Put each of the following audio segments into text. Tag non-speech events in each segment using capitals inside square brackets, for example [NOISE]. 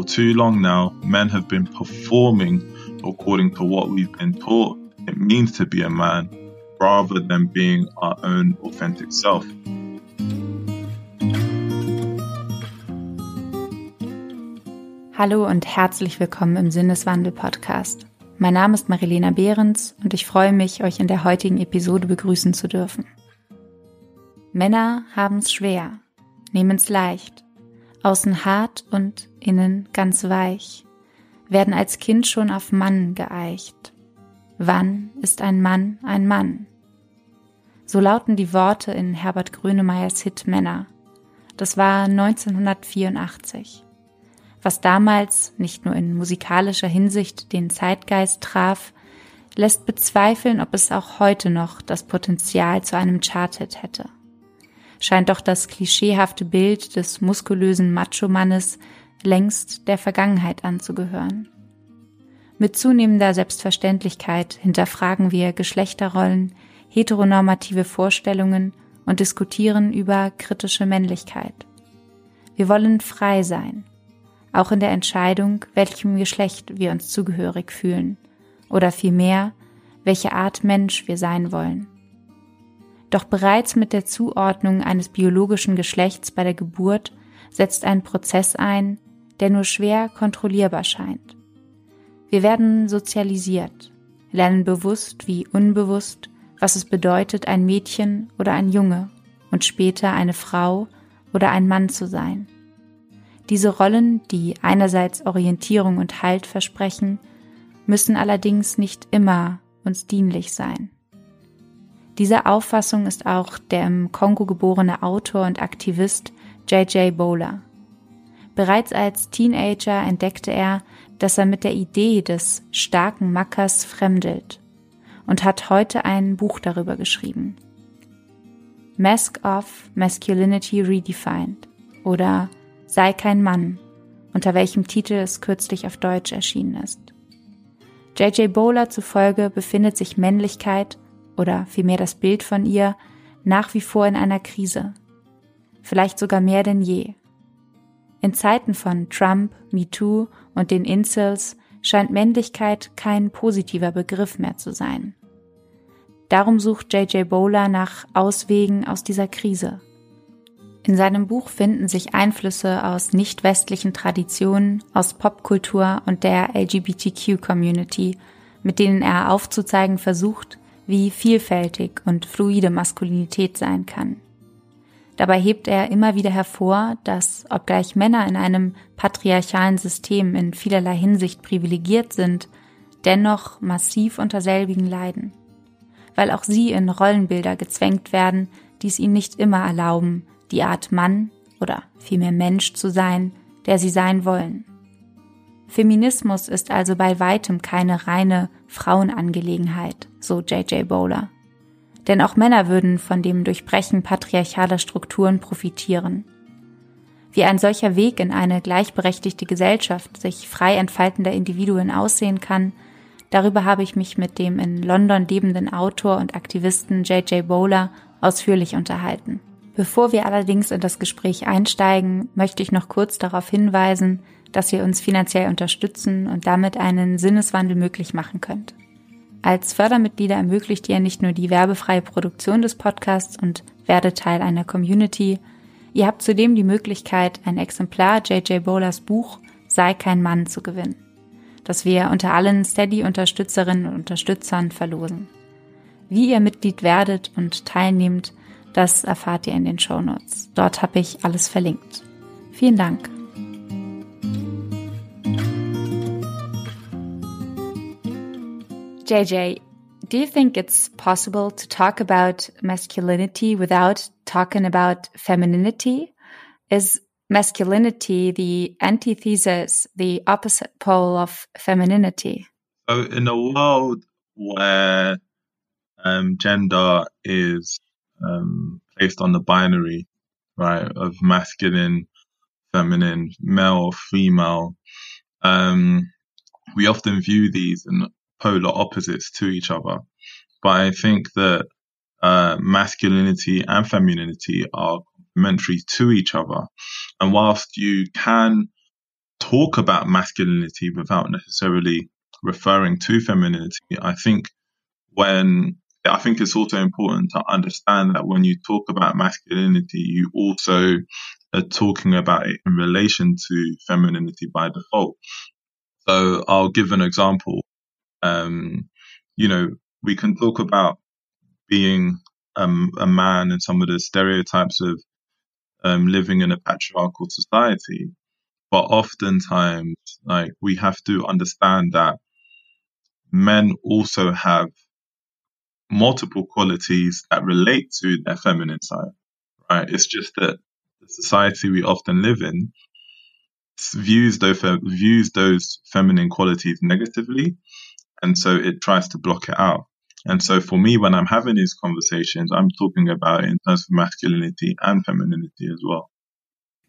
For too long now, men have been performing according to what we've been taught it means to be a man rather than being our own authentic self. Hallo und herzlich willkommen im Sinneswandel Podcast. Mein Name ist Marilena Behrens und ich freue mich, euch in der heutigen Episode begrüßen zu dürfen. Männer haben es schwer, nehmen es leicht, außen hart und innen ganz weich, werden als Kind schon auf Mann geeicht. Wann ist ein Mann ein Mann? So lauten die Worte in Herbert Grönemeyers Hit Männer. Das war 1984. Was damals nicht nur in musikalischer Hinsicht den Zeitgeist traf, lässt bezweifeln, ob es auch heute noch das Potenzial zu einem Charthit hätte. Scheint doch das klischeehafte Bild des muskulösen Macho-Mannes längst der Vergangenheit anzugehören. Mit zunehmender Selbstverständlichkeit hinterfragen wir Geschlechterrollen, heteronormative Vorstellungen und diskutieren über kritische Männlichkeit. Wir wollen frei sein, auch in der Entscheidung, welchem Geschlecht wir uns zugehörig fühlen oder vielmehr, welche Art Mensch wir sein wollen. Doch bereits mit der Zuordnung eines biologischen Geschlechts bei der Geburt setzt ein Prozess ein, der nur schwer kontrollierbar scheint. Wir werden sozialisiert, lernen bewusst wie unbewusst, was es bedeutet, ein Mädchen oder ein Junge und später eine Frau oder ein Mann zu sein. Diese Rollen, die einerseits Orientierung und Halt versprechen, müssen allerdings nicht immer uns dienlich sein. Dieser Auffassung ist auch der im Kongo geborene Autor und Aktivist J.J. Bowler. Bereits als Teenager entdeckte er, dass er mit der Idee des starken Mackers fremdelt und hat heute ein Buch darüber geschrieben. Mask of Masculinity Redefined oder Sei kein Mann, unter welchem Titel es kürzlich auf Deutsch erschienen ist. J.J. Bowler zufolge befindet sich Männlichkeit oder vielmehr das Bild von ihr nach wie vor in einer Krise. Vielleicht sogar mehr denn je. In Zeiten von Trump, MeToo und den Incels scheint Männlichkeit kein positiver Begriff mehr zu sein. Darum sucht J.J. Bowler nach Auswegen aus dieser Krise. In seinem Buch finden sich Einflüsse aus nicht westlichen Traditionen, aus Popkultur und der LGBTQ-Community, mit denen er aufzuzeigen versucht, wie vielfältig und fluide Maskulinität sein kann. Dabei hebt er immer wieder hervor, dass, obgleich Männer in einem patriarchalen System in vielerlei Hinsicht privilegiert sind, dennoch massiv unter selbigen leiden. Weil auch sie in Rollenbilder gezwängt werden, die es ihnen nicht immer erlauben, die Art Mann oder vielmehr Mensch zu sein, der sie sein wollen. Feminismus ist also bei weitem keine reine Frauenangelegenheit, so J.J. Bowler. Denn auch Männer würden von dem Durchbrechen patriarchaler Strukturen profitieren. Wie ein solcher Weg in eine gleichberechtigte Gesellschaft sich frei entfaltender Individuen aussehen kann, darüber habe ich mich mit dem in London lebenden Autor und Aktivisten J.J. Bowler ausführlich unterhalten. Bevor wir allerdings in das Gespräch einsteigen, möchte ich noch kurz darauf hinweisen, dass ihr uns finanziell unterstützen und damit einen Sinneswandel möglich machen könnt. Als Fördermitglieder ermöglicht ihr nicht nur die werbefreie Produktion des Podcasts und werdet Teil einer Community, ihr habt zudem die Möglichkeit, ein Exemplar JJ Bowlers Buch Sei kein Mann zu gewinnen, das wir unter allen Steady-Unterstützerinnen und Unterstützern verlosen. Wie ihr Mitglied werdet und teilnehmt, das erfahrt ihr in den Show Notes. Dort habe ich alles verlinkt. Vielen Dank. JJ, do you think it's possible to talk about masculinity without talking about femininity? Is masculinity the antithesis, the opposite pole of femininity? So, in a world where um, gender is um, placed on the binary, right, of masculine, feminine, male or female. Um, we often view these in polar opposites to each other. But I think that uh, masculinity and femininity are complementary to each other. And whilst you can talk about masculinity without necessarily referring to femininity. I think when I think it's also important to understand that when you talk about masculinity, you also are talking about it in relation to femininity by default. So I'll give an example. Um, you know, we can talk about being um, a man and some of the stereotypes of um, living in a patriarchal society, but oftentimes, like we have to understand that men also have multiple qualities that relate to their feminine side, right? It's just that the society we often live in views those views those feminine qualities negatively, and so it tries to block it out. And so for me, when I'm having these conversations, I'm talking about it in terms of masculinity and femininity as well.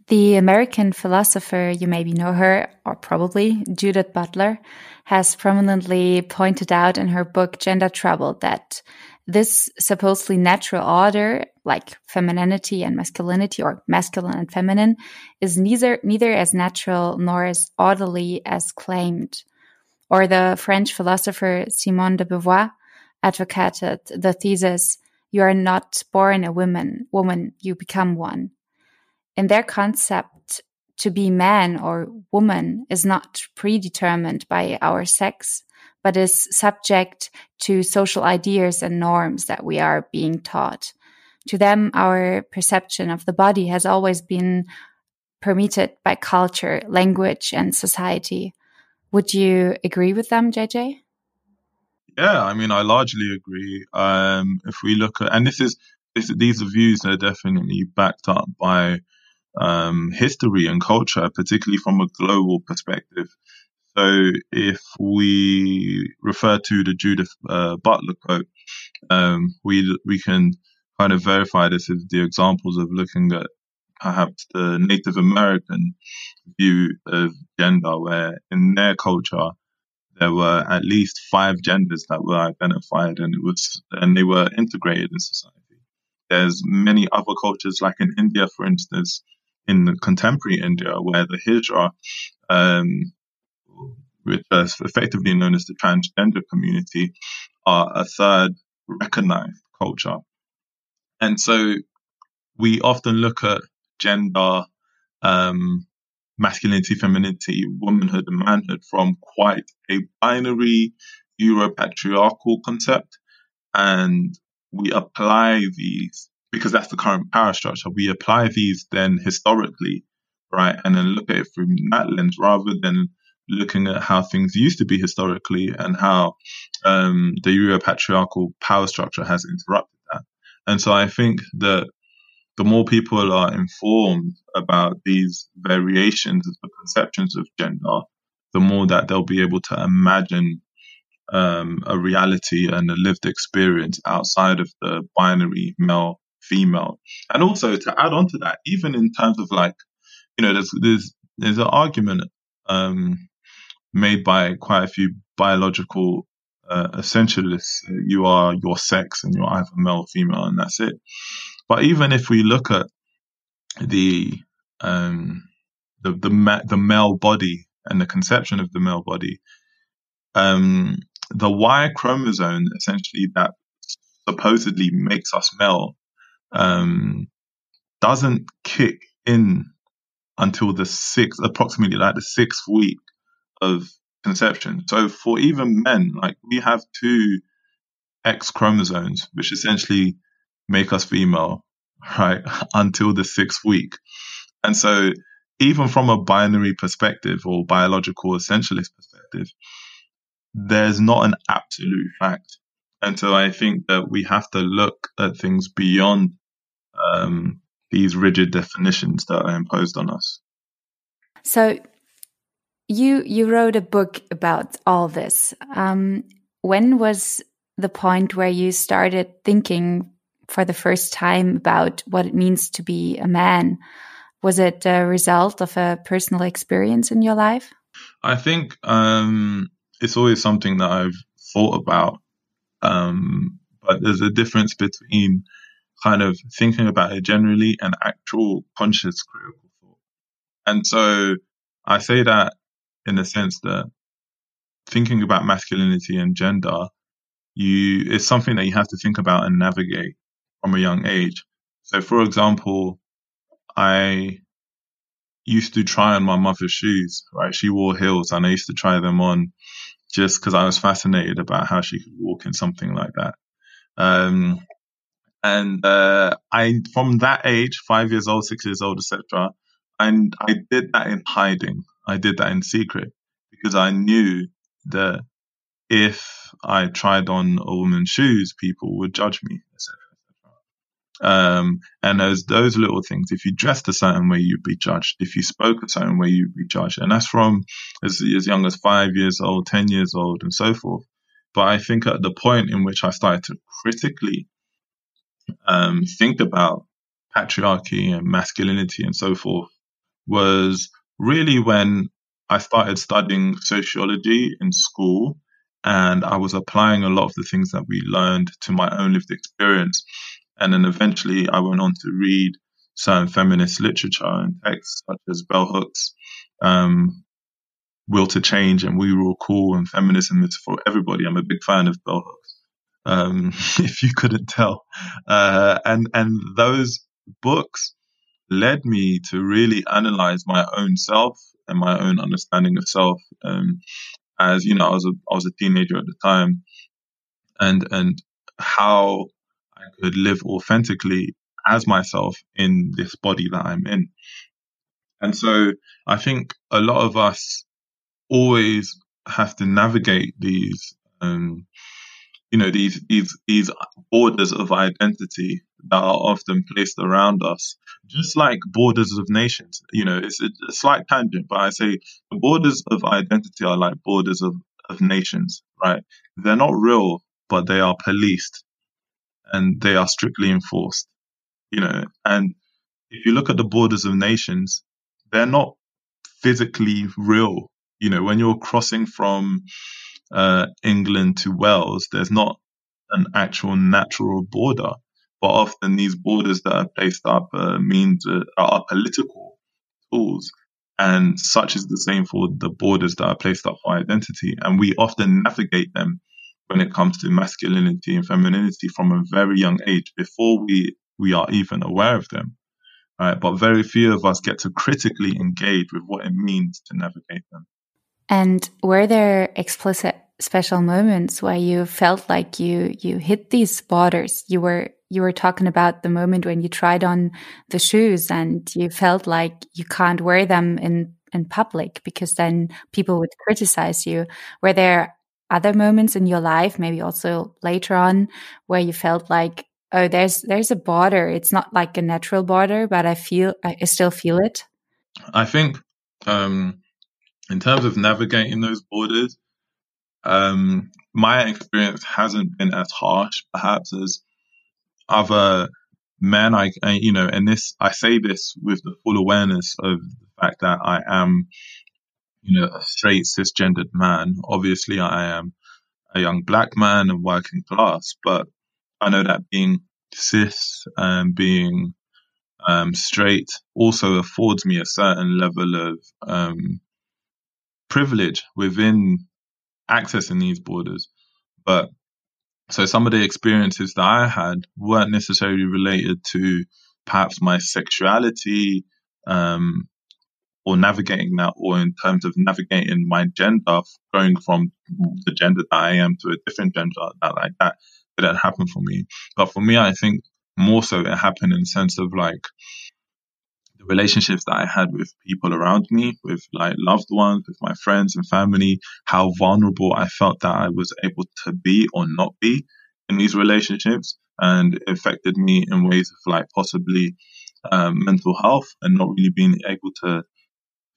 The American philosopher, you maybe know her, or probably Judith Butler, has prominently pointed out in her book Gender Trouble that this supposedly natural order, like femininity and masculinity, or masculine and feminine, is neither neither as natural nor as orderly as claimed. Or the French philosopher Simone de Beauvoir advocated the thesis, "You are not born a woman; woman, you become one." In their concept, to be man or woman is not predetermined by our sex, but is subject to social ideas and norms that we are being taught. To them, our perception of the body has always been permitted by culture, language, and society. Would you agree with them, JJ? Yeah, I mean, I largely agree. Um, if we look at, and this is, this, these are views that are definitely backed up by um, history and culture, particularly from a global perspective. So if we refer to the Judith uh, Butler quote, um, we we can kind of verify this with the examples of looking at perhaps the Native American view of gender, where in their culture there were at least five genders that were identified, and it was and they were integrated in society. There's many other cultures, like in India, for instance, in contemporary India, where the Hijra, um, which is effectively known as the transgender community, are a third recognized culture. And so we often look at gender, um, masculinity, femininity, womanhood, and manhood from quite a binary Euro-patriarchal concept. And we apply these because that's the current power structure. We apply these then historically, right, and then look at it through that lens rather than looking at how things used to be historically and how um, the Euro-patriarchal power structure has interrupted that. And so I think that the more people are informed about these variations of the conceptions of gender, the more that they'll be able to imagine um, a reality and a lived experience outside of the binary male female. And also to add on to that, even in terms of like, you know, there's there's there's an argument um, made by quite a few biological uh, essentialists. You are your sex, and you're either male or female, and that's it. But even if we look at the um, the the, ma- the male body and the conception of the male body, um, the Y chromosome essentially that supposedly makes us male um, doesn't kick in until the sixth, approximately like the sixth week of conception. So for even men, like we have two X chromosomes, which essentially make us female, right, [LAUGHS] until the sixth week. And so even from a binary perspective or biological essentialist perspective, there's not an absolute fact. And so I think that we have to look at things beyond um, these rigid definitions that are imposed on us. So, you you wrote a book about all this. Um, when was the point where you started thinking for the first time about what it means to be a man? Was it a result of a personal experience in your life? I think um, it's always something that I've thought about, um, but there's a difference between kind of thinking about it generally and actual conscious critical thought. And so I say that in the sense that thinking about masculinity and gender, you it's something that you have to think about and navigate from a young age. So, for example, I used to try on my mother's shoes. Right, she wore heels, and I used to try them on just because I was fascinated about how she could walk in something like that. Um, and uh, I, from that age, five years old, six years old, etc., and I did that in hiding. I did that in secret because I knew that if I tried on a woman's shoes, people would judge me. Um, and there's those little things. If you dressed a certain way, you'd be judged. If you spoke a certain way, you'd be judged. And that's from as, as young as five years old, 10 years old, and so forth. But I think at the point in which I started to critically um, think about patriarchy and masculinity and so forth was really when I started studying sociology in school and I was applying a lot of the things that we learned to my own lived experience. And then eventually I went on to read certain feminist literature and texts such as Bell Hooks, um, Will to Change and We Real Cool and Feminism is for Everybody. I'm a big fan of Bell Hooks, um, [LAUGHS] if you couldn't tell. Uh, and, and those books led me to really analyze my own self and my own understanding of self. Um, as you know, I was a I was a teenager at the time, and and how I could live authentically as myself in this body that I'm in. And so I think a lot of us always have to navigate these, um, you know, these these these borders of identity that are often placed around us, just like borders of nations. You know, it's a, a slight tangent, but I say the borders of identity are like borders of, of nations, right? They're not real, but they are policed and they are strictly enforced, you know, and if you look at the borders of nations, they're not physically real. You know, when you're crossing from uh, England to Wales, there's not an actual natural border but often these borders that are placed up uh, means uh, are political tools. And such is the same for the borders that are placed up for identity. And we often navigate them when it comes to masculinity and femininity from a very young age before we, we are even aware of them. Right? But very few of us get to critically engage with what it means to navigate them. And were there explicit special moments where you felt like you you hit these borders? You were you were talking about the moment when you tried on the shoes and you felt like you can't wear them in in public because then people would criticize you. Were there other moments in your life, maybe also later on, where you felt like, oh, there's there's a border. It's not like a natural border, but I feel I still feel it. I think um, in terms of navigating those borders, um, my experience hasn't been as harsh, perhaps as other men, I, I, you know, and this, I say this with the full awareness of the fact that I am, you know, a straight cisgendered man. Obviously, I am a young black man and working class, but I know that being cis and being um, straight also affords me a certain level of um, privilege within accessing these borders. But so some of the experiences that I had weren't necessarily related to perhaps my sexuality um, or navigating that, or in terms of navigating my gender, going from the gender that I am to a different gender, that like that didn't happen for me. But for me, I think more so it happened in the sense of like the relationships that I had with people around me, with like loved ones, with my friends and family, how vulnerable I felt that I was able to be or not be in these relationships. And it affected me in ways of like possibly um, mental health and not really being able to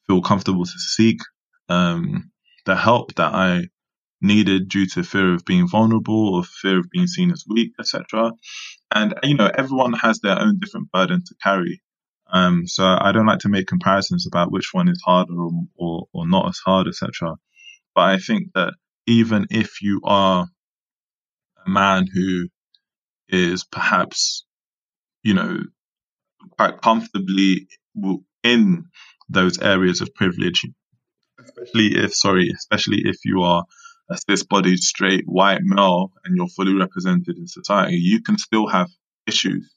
feel comfortable to seek um, the help that I needed due to fear of being vulnerable or fear of being seen as weak, etc. And you know, everyone has their own different burden to carry. Um, so I don't like to make comparisons about which one is harder or, or, or not as hard, etc. But I think that even if you are a man who is perhaps, you know, quite comfortably in those areas of privilege, especially if, sorry, especially if you are a cis-bodied straight white male and you're fully represented in society, you can still have issues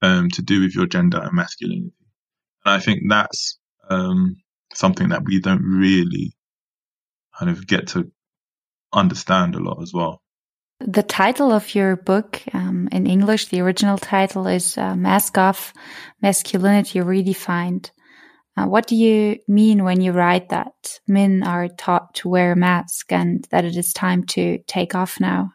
um, to do with your gender and masculinity. And I think that's um, something that we don't really kind of get to understand a lot as well. The title of your book um, in English, the original title is uh, Mask Off Masculinity Redefined. Uh, what do you mean when you write that men are taught to wear a mask and that it is time to take off now?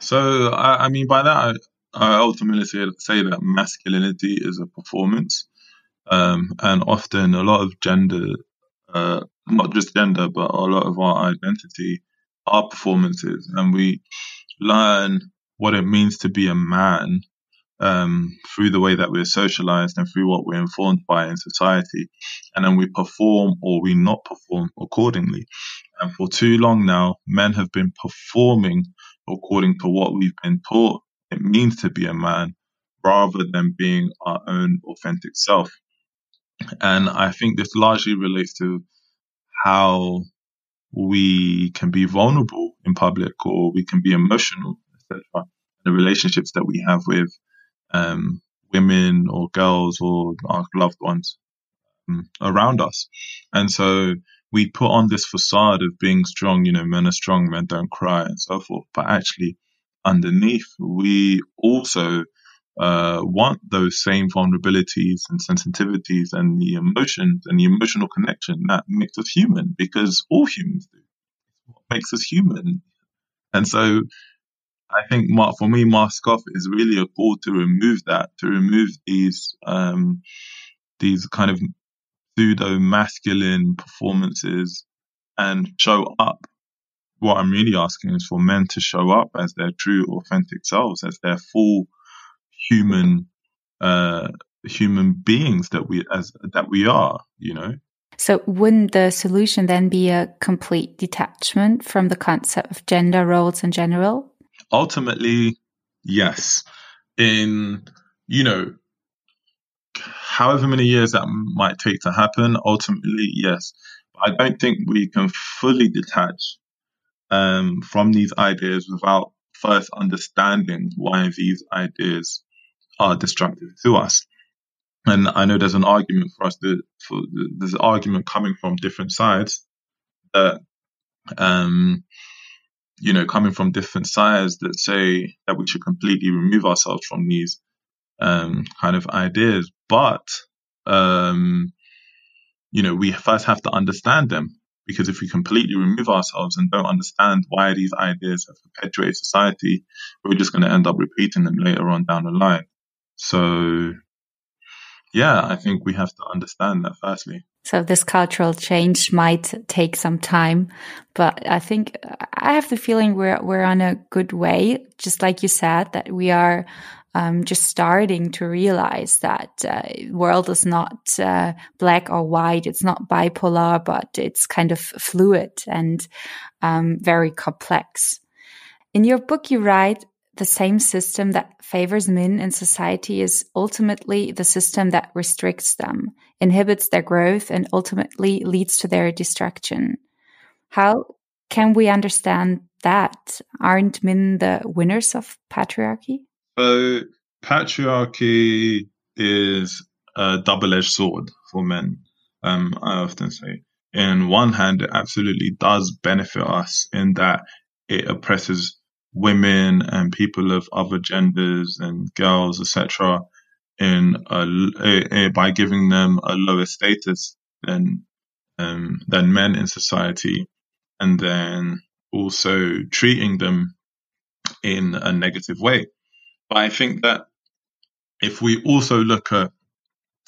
So, I, I mean, by that, I, I ultimately say, that masculinity is a performance. Um, and often a lot of gender, uh, not just gender, but a lot of our identity are performances. And we learn what it means to be a man um, through the way that we're socialized and through what we're informed by in society. And then we perform or we not perform accordingly. And for too long now, men have been performing according to what we've been taught it means to be a man rather than being our own authentic self. And I think this largely relates to how we can be vulnerable in public or we can be emotional, etc. The relationships that we have with um, women or girls or our loved ones um, around us. And so we put on this facade of being strong, you know, men are strong, men don't cry and so forth. But actually, underneath, we also uh, want those same vulnerabilities and sensitivities and the emotions and the emotional connection that makes us human because all humans do. what makes us human. And so I think for me, mask off is really a call to remove that, to remove these, um, these kind of pseudo masculine performances and show up. What I'm really asking is for men to show up as their true, authentic selves, as their full human, uh, human beings that we as that we are. You know. So, wouldn't the solution then be a complete detachment from the concept of gender roles in general? Ultimately, yes. In, you know, however many years that might take to happen, ultimately, yes. But I don't think we can fully detach um, from these ideas without first understanding why these ideas are destructive to us. And I know there's an argument for us that for, there's an argument coming from different sides that, um, you know, coming from different sides that say that we should completely remove ourselves from these um, kind of ideas. But, um, you know, we first have to understand them because if we completely remove ourselves and don't understand why these ideas have perpetuated society, we're just going to end up repeating them later on down the line. So, yeah, I think we have to understand that firstly. So this cultural change might take some time, but I think I have the feeling we're we're on a good way. Just like you said, that we are um, just starting to realize that uh, world is not uh, black or white. It's not bipolar, but it's kind of fluid and um, very complex. In your book, you write the same system that favors men in society is ultimately the system that restricts them, inhibits their growth, and ultimately leads to their destruction. How can we understand that? Aren't men the winners of patriarchy? So, patriarchy is a double edged sword for men, um, I often say. In one hand, it absolutely does benefit us in that it oppresses women and people of other genders and girls, etc., in a, a, a, by giving them a lower status than um, than men in society, and then also treating them in a negative way. But I think that if we also look at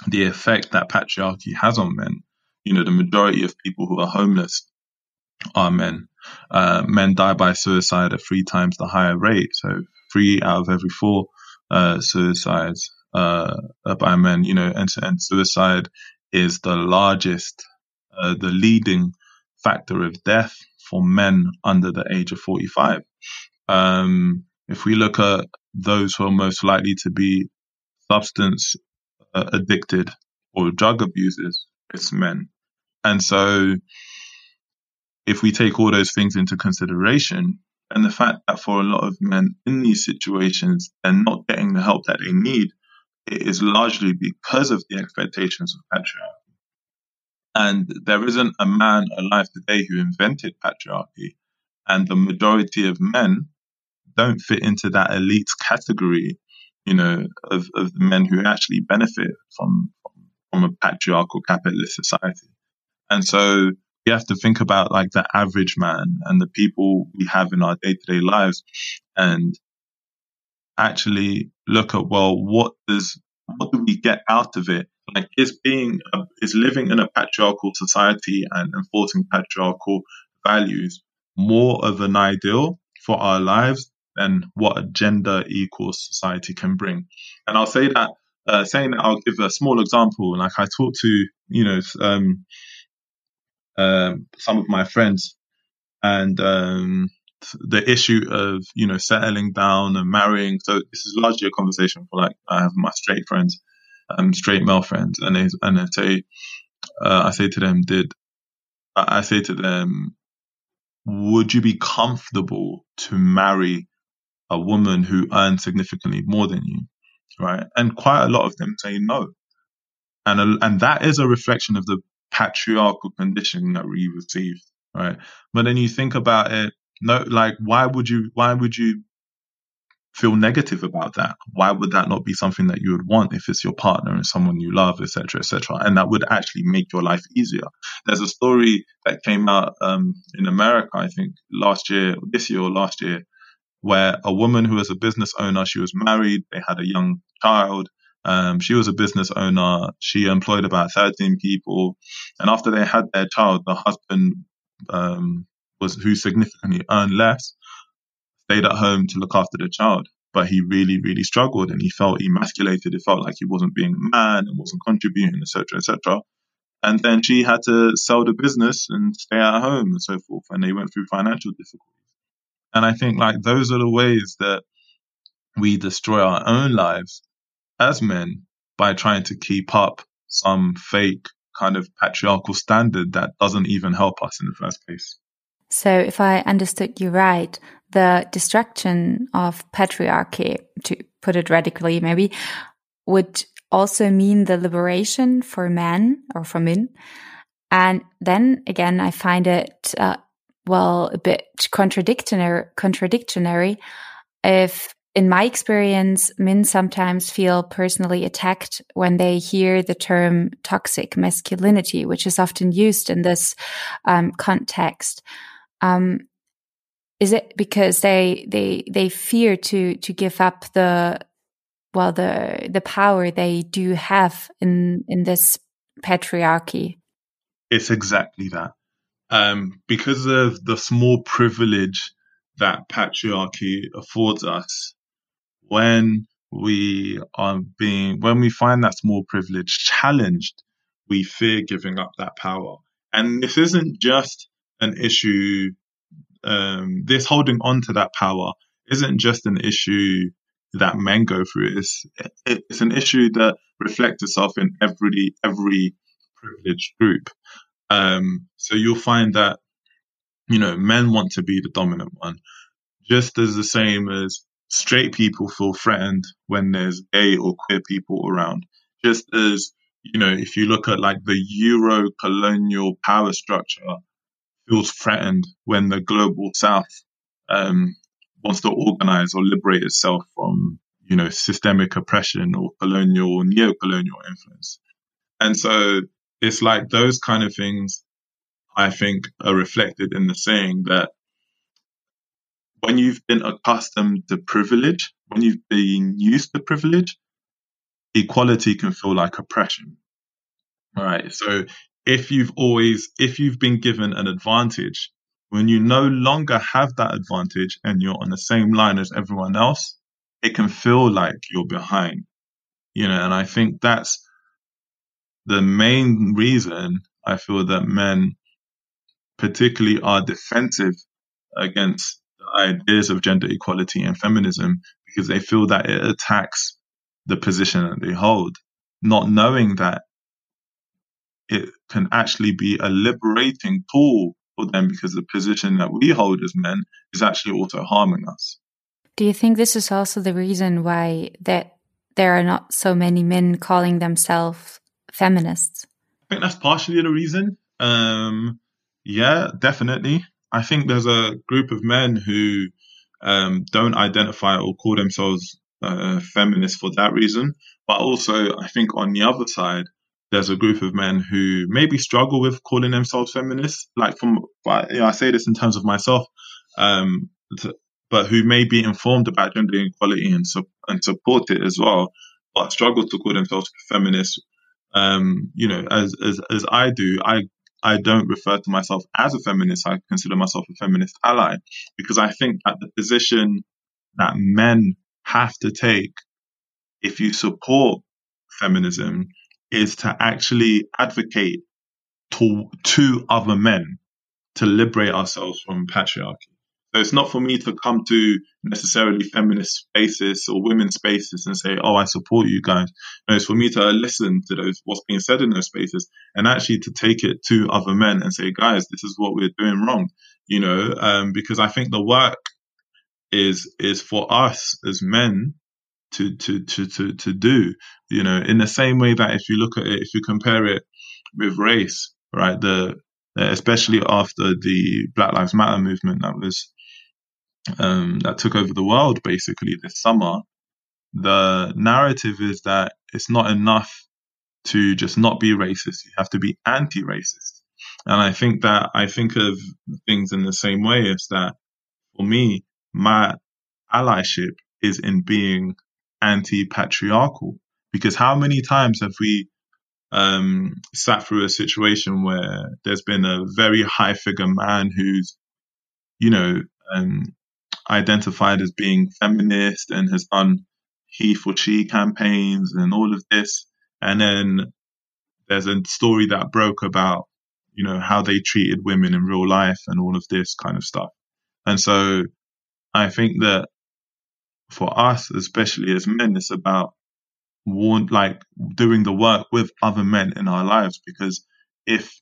the effect that patriarchy has on men, you know, the majority of people who are homeless are men. Uh, men die by suicide at three times the higher rate. So three out of every four uh, suicides uh, by men, you know, and, and suicide is the largest, uh, the leading factor of death for men under the age of 45. Um, if we look at those who are most likely to be substance uh, addicted or drug abusers, it's men. And so if we take all those things into consideration, and the fact that for a lot of men in these situations, they're not getting the help that they need, it is largely because of the expectations of patriarchy. And there isn't a man alive today who invented patriarchy. And the majority of men don't fit into that elite category, you know, of, of the men who actually benefit from, from a patriarchal capitalist society. And so we have to think about like the average man and the people we have in our day to day lives and actually look at, well, what does, what do we get out of it? Like, is being, a, is living in a patriarchal society and enforcing patriarchal values more of an ideal for our lives than what a gender equal society can bring? And I'll say that, uh, saying that I'll give a small example. Like, I talked to, you know, um, um, some of my friends, and um, the issue of you know settling down and marrying. So this is largely a conversation for like I have my straight friends, um, straight male friends, and they and they say, uh, I say to them, did I say to them, would you be comfortable to marry a woman who earns significantly more than you, right? And quite a lot of them say no, and and that is a reflection of the patriarchal conditioning that we received, right? But then you think about it, no, like why would you why would you feel negative about that? Why would that not be something that you would want if it's your partner and someone you love, etc., etc.? And that would actually make your life easier. There's a story that came out um, in America, I think, last year, this year or last year, where a woman who was a business owner, she was married, they had a young child, um, she was a business owner. She employed about 13 people. And after they had their child, the husband um, was who significantly earned less, stayed at home to look after the child. But he really, really struggled and he felt emasculated. It felt like he wasn't being a man and wasn't contributing, etc., etc. And then she had to sell the business and stay at home and so forth. And they went through financial difficulties. And I think like those are the ways that we destroy our own lives as men by trying to keep up some fake kind of patriarchal standard that doesn't even help us in the first place. So, if I understood you right, the destruction of patriarchy, to put it radically, maybe, would also mean the liberation for men or for men. And then again, I find it, uh, well, a bit contradictory, contradictory if in my experience, men sometimes feel personally attacked when they hear the term toxic masculinity, which is often used in this um, context. Um, is it because they they they fear to to give up the well the the power they do have in in this patriarchy? It's exactly that. Um, because of the small privilege that patriarchy affords us, when we are being, when we find that small privilege challenged, we fear giving up that power. And this isn't just an issue, um, this holding on to that power isn't just an issue that men go through. It's, it's an issue that reflects itself in every, every privileged group. Um, so you'll find that, you know, men want to be the dominant one, just as the same as straight people feel threatened when there's gay or queer people around. Just as, you know, if you look at like the Euro colonial power structure feels threatened when the global south um, wants to organize or liberate itself from, you know, systemic oppression or colonial or neo-colonial influence. And so it's like those kind of things I think are reflected in the saying that when you've been accustomed to privilege, when you've been used to privilege, equality can feel like oppression. Right. So if you've always, if you've been given an advantage, when you no longer have that advantage and you're on the same line as everyone else, it can feel like you're behind. You know, and I think that's the main reason I feel that men particularly are defensive against the ideas of gender equality and feminism because they feel that it attacks the position that they hold, not knowing that it can actually be a liberating tool for them because the position that we hold as men is actually also harming us. Do you think this is also the reason why that there are not so many men calling themselves feminists? I think that's partially the reason. Um, yeah, definitely. I think there's a group of men who um, don't identify or call themselves uh, feminists for that reason. But also, I think on the other side, there's a group of men who maybe struggle with calling themselves feminists. Like from, you know, I say this in terms of myself, um, but who may be informed about gender equality and, su- and support it as well, but struggle to call themselves feminists. Um, you know, as, as, as I do, I I don't refer to myself as a feminist. I consider myself a feminist ally because I think that the position that men have to take if you support feminism is to actually advocate to, to other men to liberate ourselves from patriarchy. So it's not for me to come to necessarily feminist spaces or women's spaces and say, "Oh, I support you guys." No, it's for me to listen to those what's being said in those spaces and actually to take it to other men and say, "Guys, this is what we're doing wrong." You know, um, because I think the work is is for us as men to to to to to do. You know, in the same way that if you look at it, if you compare it with race, right? The especially after the Black Lives Matter movement that was um, that took over the world basically this summer. The narrative is that it's not enough to just not be racist. You have to be anti-racist. And I think that I think of things in the same way as that for me, my allyship is in being anti-patriarchal because how many times have we um, sat through a situation where there's been a very high figure man who's, you know, um, identified as being feminist and has done he for she campaigns and all of this. And then there's a story that broke about, you know, how they treated women in real life and all of this kind of stuff. And so I think that for us, especially as men, it's about want like doing the work with other men in our lives because if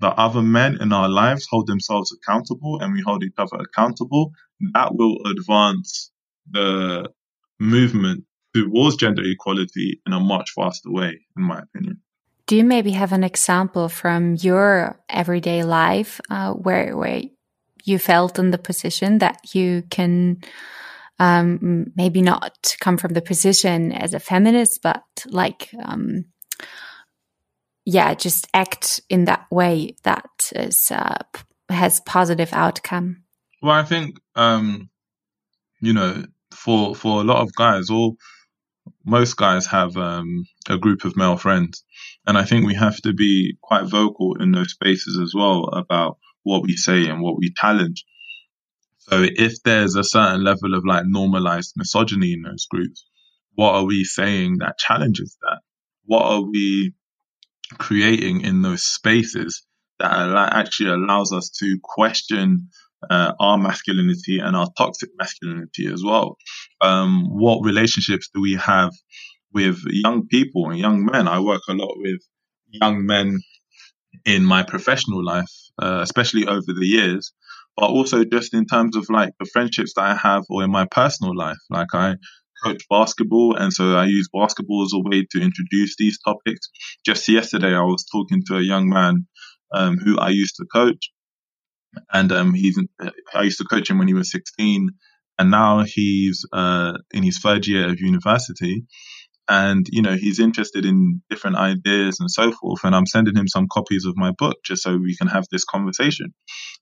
the other men in our lives hold themselves accountable and we hold each other accountable, that will advance the movement towards gender equality in a much faster way, in my opinion. Do you maybe have an example from your everyday life uh, where where you felt in the position that you can um, maybe not come from the position as a feminist, but like, um, yeah, just act in that way that is uh, has positive outcome. Well, I think um, you know, for for a lot of guys, all most guys have um, a group of male friends, and I think we have to be quite vocal in those spaces as well about what we say and what we challenge. So if there's a certain level of like normalized misogyny in those groups, what are we saying that challenges that? What are we creating in those spaces that actually allows us to question uh, our masculinity and our toxic masculinity as well? Um, what relationships do we have with young people and young men? I work a lot with young men in my professional life, uh, especially over the years but also just in terms of like the friendships that I have or in my personal life. Like I coach basketball, and so I use basketball as a way to introduce these topics. Just yesterday, I was talking to a young man um, who I used to coach, and um, he's I used to coach him when he was 16, and now he's uh, in his third year of university. And you know he's interested in different ideas and so forth, and I'm sending him some copies of my book just so we can have this conversation.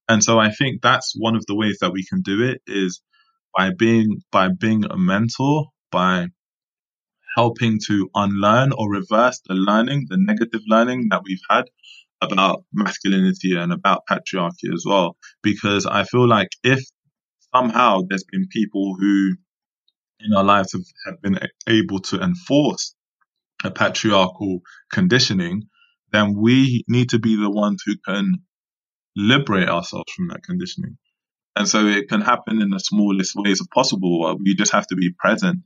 And so I think that's one of the ways that we can do it is by being by being a mentor, by helping to unlearn or reverse the learning, the negative learning that we've had about masculinity and about patriarchy as well. Because I feel like if somehow there's been people who in our lives have, have been able to enforce a patriarchal conditioning, then we need to be the ones who can liberate ourselves from that conditioning. And so it can happen in the smallest ways possible. We just have to be present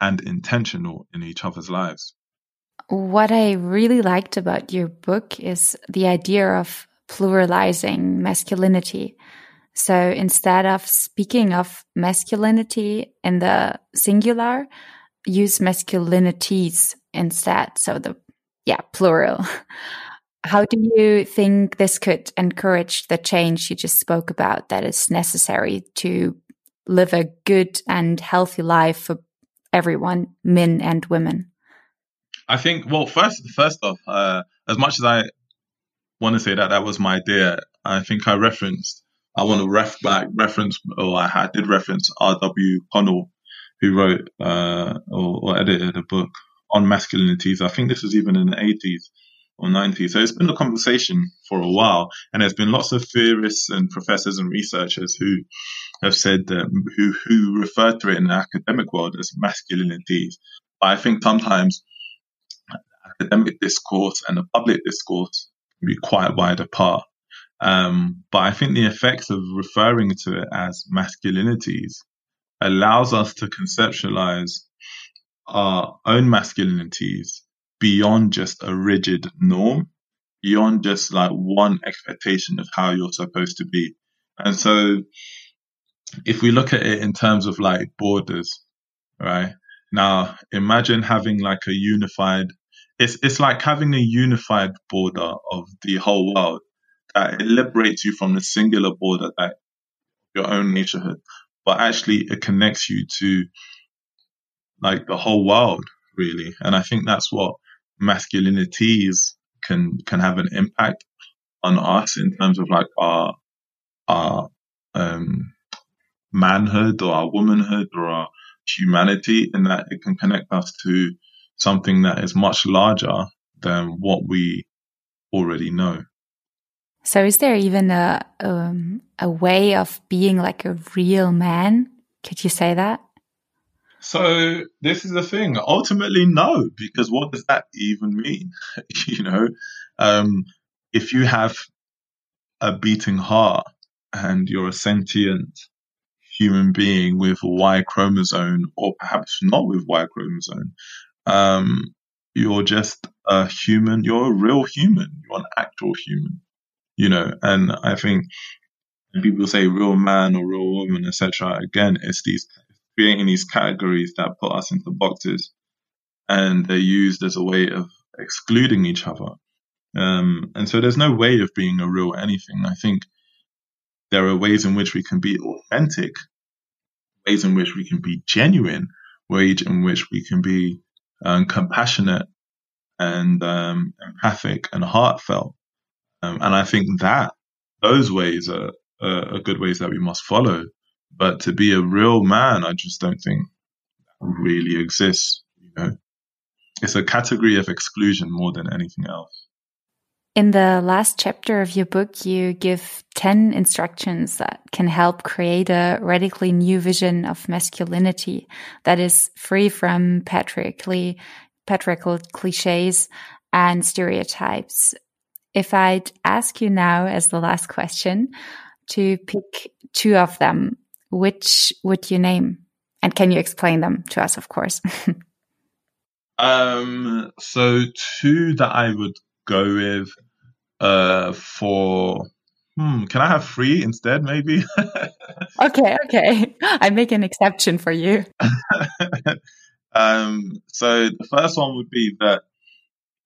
and intentional in each other's lives. What I really liked about your book is the idea of pluralizing masculinity. So instead of speaking of masculinity in the singular, use masculinities instead. So the, yeah, plural. [LAUGHS] How do you think this could encourage the change you just spoke about that is necessary to live a good and healthy life for everyone, men and women? I think, well, first, first off, uh, as much as I want to say that that was my idea, I think I referenced, I want to ref back, reference, or I had, did reference R.W. Connell, who wrote uh, or, or edited a book on masculinities. I think this was even in the 80s or 90s. So it's been a conversation for a while, and there's been lots of theorists and professors and researchers who have said that who who refer to it in the academic world as masculinities. But I think sometimes academic discourse and the public discourse can be quite wide apart. Um, but I think the effects of referring to it as masculinities allows us to conceptualize our own masculinities beyond just a rigid norm, beyond just like one expectation of how you're supposed to be. And so if we look at it in terms of like borders, right? Now imagine having like a unified it's it's like having a unified border of the whole world that it liberates you from the singular border that your own nationhood, but actually it connects you to like the whole world really. And I think that's what masculinities can can have an impact on us in terms of like our our um, manhood or our womanhood or our humanity, in that it can connect us to something that is much larger than what we already know. So, is there even a um, a way of being like a real man? Could you say that? So this is the thing. Ultimately, no, because what does that even mean? [LAUGHS] you know, um, if you have a beating heart and you're a sentient human being with Y chromosome, or perhaps not with Y chromosome, um, you're just a human. You're a real human. You're an actual human. You know, and I think people say real man or real woman, etc. Again, it's these creating these categories that put us into boxes, and they're used as a way of excluding each other. Um, and so there's no way of being a real anything. I think there are ways in which we can be authentic, ways in which we can be genuine, ways in which we can be um, compassionate and um, empathic and heartfelt. Um, and I think that those ways are, are, are, good ways that we must follow. But to be a real man, I just don't think really exists. You know, it's a category of exclusion more than anything else. In the last chapter of your book, you give 10 instructions that can help create a radically new vision of masculinity that is free from patriarchal cliches and stereotypes. If I'd ask you now as the last question to pick two of them, which would you name? And can you explain them to us, of course? [LAUGHS] um, so two that I would go with uh, for hmm, can I have three instead, maybe? [LAUGHS] okay, okay. I make an exception for you. [LAUGHS] um, so the first one would be that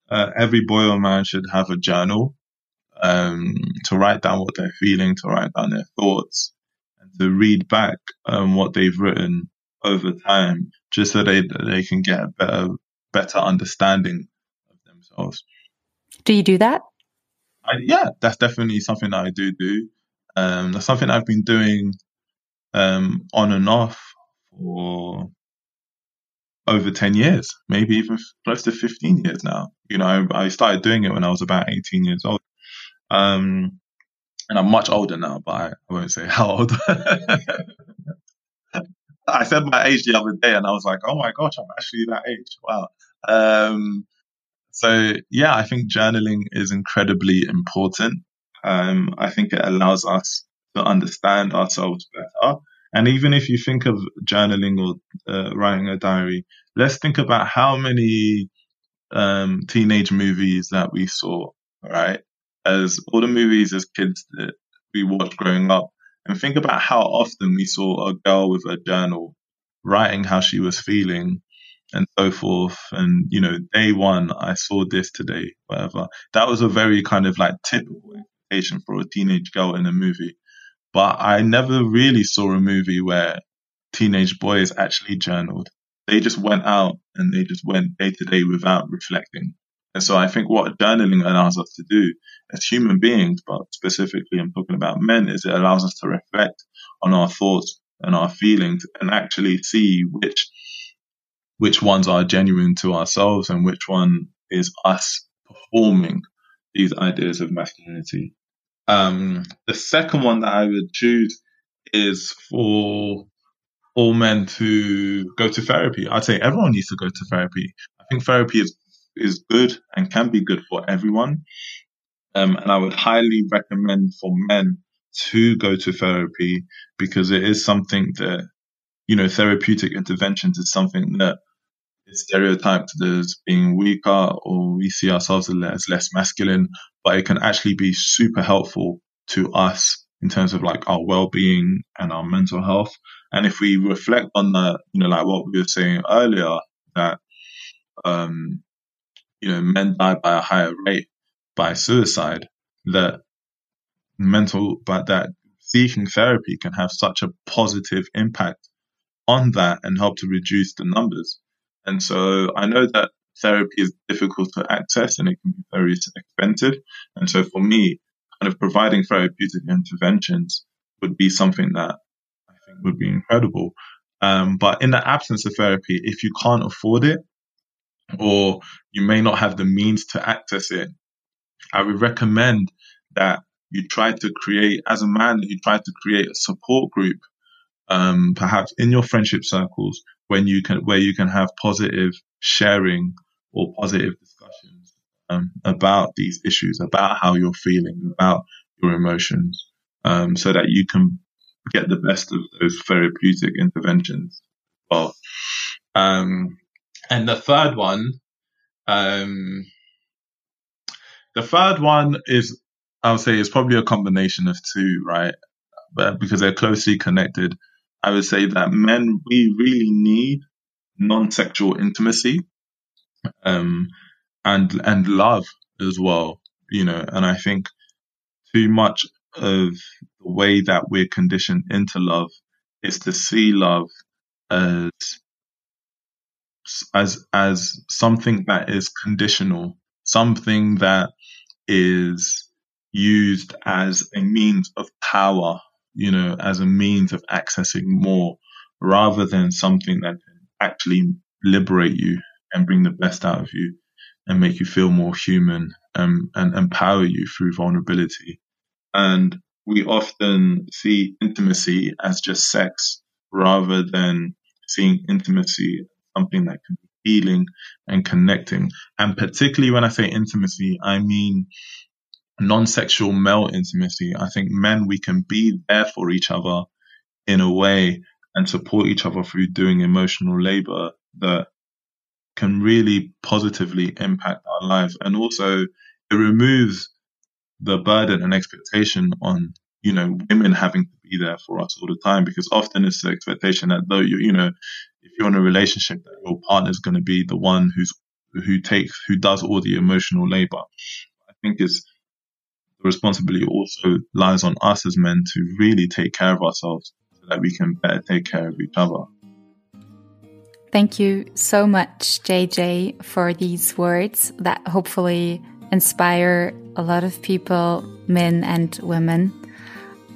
uh, every boy or man should have a journal um, to write down what they're feeling, to write down their thoughts, and to read back um, what they've written over time, just so they they can get a better better understanding of themselves. Do you do that? I, yeah, that's definitely something that I do do. Um, that's something I've been doing um, on and off for over 10 years, maybe even close to 15 years now. You know, I, started doing it when I was about 18 years old. Um, and I'm much older now, but I, I won't say [LAUGHS] how old. I said my age the other day and I was like, oh my gosh, I'm actually that age. Wow. Um, so yeah, I think journaling is incredibly important. Um, I think it allows us to understand ourselves better. And even if you think of journaling or uh, writing a diary, let's think about how many um, teenage movies that we saw, right? As all the movies as kids that we watched growing up, and think about how often we saw a girl with a journal writing how she was feeling and so forth. And, you know, day one, I saw this today, whatever. That was a very kind of like typical for a teenage girl in a movie. But I never really saw a movie where teenage boys actually journaled. They just went out and they just went day to day without reflecting. And so I think what journaling allows us to do as human beings, but specifically I'm talking about men, is it allows us to reflect on our thoughts and our feelings and actually see which which ones are genuine to ourselves and which one is us performing these ideas of masculinity. Um, the second one that I would choose is for all men to go to therapy. I'd say everyone needs to go to therapy. I think therapy is is good and can be good for everyone. Um, and I would highly recommend for men to go to therapy because it is something that, you know, therapeutic interventions is something that is stereotyped as being weaker or we see ourselves as less masculine, but it can actually be super helpful to us in terms of like our well-being and our mental health. And if we reflect on the, you know, like what we were saying earlier, that, um, you know, men die by a higher rate by suicide, that mental, but that seeking therapy can have such a positive impact on that and help to reduce the numbers. And so I know that therapy is difficult to access and it can be very expensive. And so for me, kind of providing therapeutic interventions would be something that I think would be incredible. Um, but in the absence of therapy, if you can't afford it or you may not have the means to access it, I would recommend that you try to create, as a man, you try to create a support group, um, perhaps in your friendship circles when you can, where you can have positive sharing or positive discussions um, about these issues, about how you're feeling, about your emotions, um, so that you can get the best of those therapeutic interventions. Well, um, and the third one, um, the third one is, I would say, is probably a combination of two, right? But because they're closely connected, I would say that men we really need non-sexual intimacy, um, and and love as well, you know. And I think too much of the way that we're conditioned into love is to see love as as as something that is conditional, something that is used as a means of power, you know, as a means of accessing more, rather than something that can actually liberate you and bring the best out of you and make you feel more human um, and empower you through vulnerability. And we often see intimacy as just sex rather than seeing intimacy as something that can be healing and connecting. And particularly when I say intimacy, I mean non-sexual male intimacy. I think men, we can be there for each other in a way and support each other through doing emotional labor that can really positively impact our lives. And also it removes the burden and expectation on, you know, women having to be there for us all the time because often it's the expectation that though you, you know, if you're in a relationship that your partner is going to be the one who's who takes who does all the emotional labor. I think is the responsibility also lies on us as men to really take care of ourselves so that we can better take care of each other. Thank you so much, JJ, for these words that hopefully inspire a lot of people, men and women.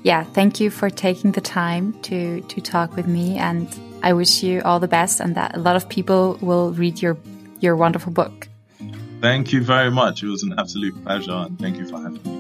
Yeah, thank you for taking the time to to talk with me and I wish you all the best and that a lot of people will read your your wonderful book. Thank you very much. It was an absolute pleasure and thank you for having me.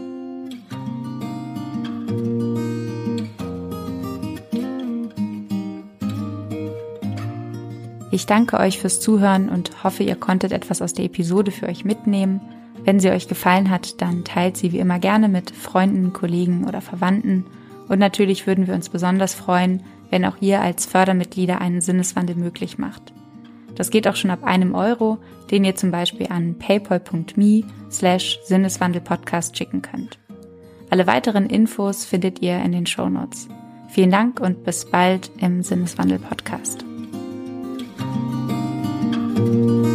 Ich danke euch fürs Zuhören und hoffe, ihr konntet etwas aus der Episode für euch mitnehmen. Wenn sie euch gefallen hat, dann teilt sie wie immer gerne mit Freunden, Kollegen oder Verwandten. Und natürlich würden wir uns besonders freuen, wenn auch ihr als Fördermitglieder einen Sinneswandel möglich macht. Das geht auch schon ab einem Euro, den ihr zum Beispiel an paypal.me slash Sinneswandelpodcast schicken könnt. Alle weiteren Infos findet ihr in den Shownotes. Vielen Dank und bis bald im Sinneswandel Podcast. Thank you.